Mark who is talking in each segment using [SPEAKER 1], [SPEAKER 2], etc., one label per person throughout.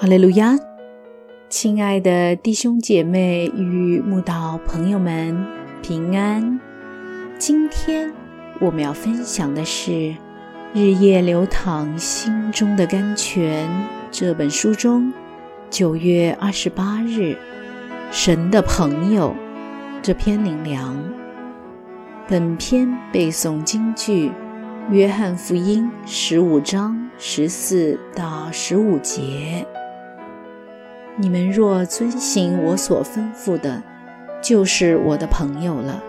[SPEAKER 1] 哈利路亚，亲爱的弟兄姐妹与慕道朋友们平安。今天我们要分享的是《日夜流淌心中的甘泉》这本书中九月二十八日“神的朋友”这篇灵粮。本篇背诵京剧《约翰福音》十五章十四到十五节。你们若遵行我所吩咐的，就是我的朋友了。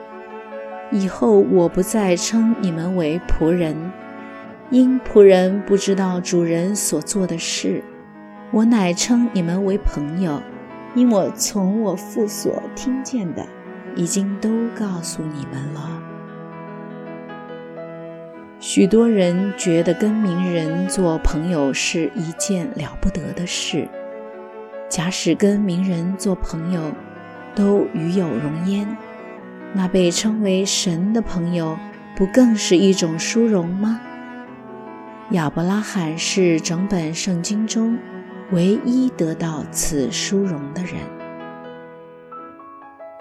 [SPEAKER 1] 以后我不再称你们为仆人，因仆人不知道主人所做的事；我乃称你们为朋友，因我从我父所听见的，已经都告诉你们了。许多人觉得跟名人做朋友是一件了不得的事。假使跟名人做朋友，都与有荣焉，那被称为神的朋友，不更是一种殊荣吗？亚伯拉罕是整本圣经中唯一得到此殊荣的人。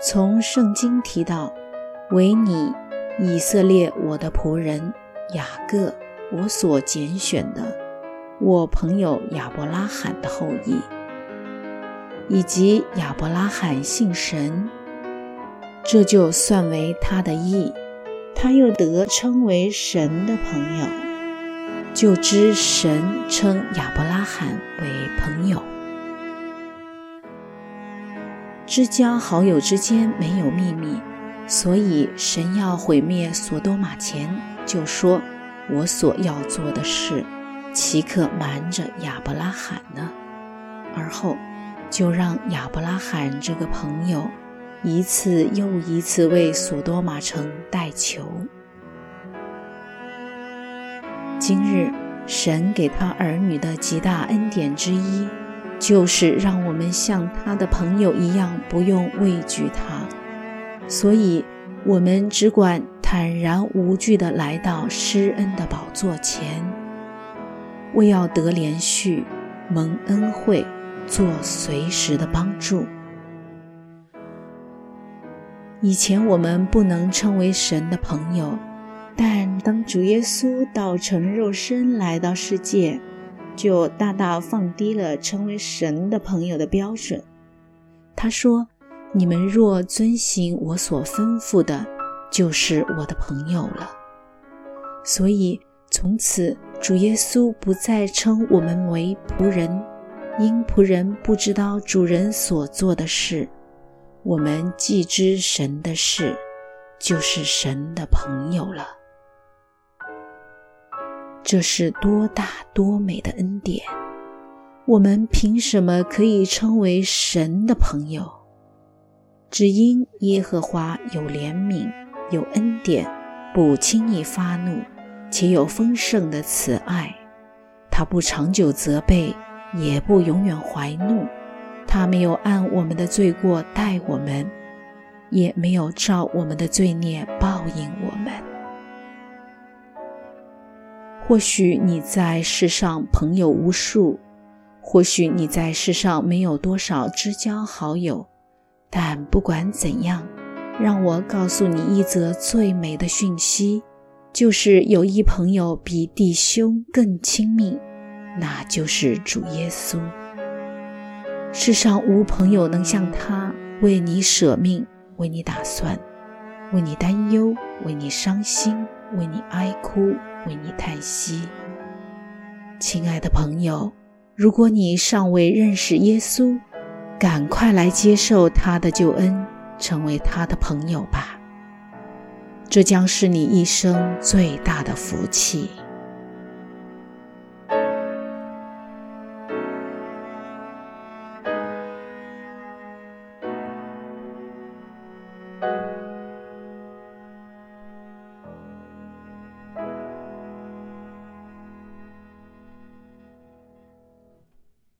[SPEAKER 1] 从圣经提到，为你以色列我的仆人雅各，我所拣选的，我朋友亚伯拉罕的后裔。以及亚伯拉罕信神，这就算为他的义，他又得称为神的朋友，就知神称亚伯拉罕为朋友。知交好友之间没有秘密，所以神要毁灭索多玛前，就说：“我所要做的事，岂可瞒着亚伯拉罕呢？”而后。就让亚伯拉罕这个朋友一次又一次为索多玛城代求。今日神给他儿女的极大恩典之一，就是让我们像他的朋友一样，不用畏惧他。所以，我们只管坦然无惧地来到施恩的宝座前，为要得连续蒙恩惠。做随时的帮助。以前我们不能称为神的朋友，但当主耶稣道成肉身来到世界，就大大放低了成为神的朋友的标准。他说：“你们若遵行我所吩咐的，就是我的朋友了。”所以从此，主耶稣不再称我们为仆人。因仆人不知道主人所做的事，我们既知神的事，就是神的朋友了。这是多大多美的恩典！我们凭什么可以称为神的朋友？只因耶和华有怜悯，有恩典，不轻易发怒，且有丰盛的慈爱，他不长久责备。也不永远怀怒，他没有按我们的罪过待我们，也没有照我们的罪孽报应我们。或许你在世上朋友无数，或许你在世上没有多少知交好友，但不管怎样，让我告诉你一则最美的讯息，就是有一朋友比弟兄更亲密。那就是主耶稣。世上无朋友能像他为你舍命，为你打算，为你担忧，为你伤心，为你哀哭，为你叹息。亲爱的朋友，如果你尚未认识耶稣，赶快来接受他的救恩，成为他的朋友吧。这将是你一生最大的福气。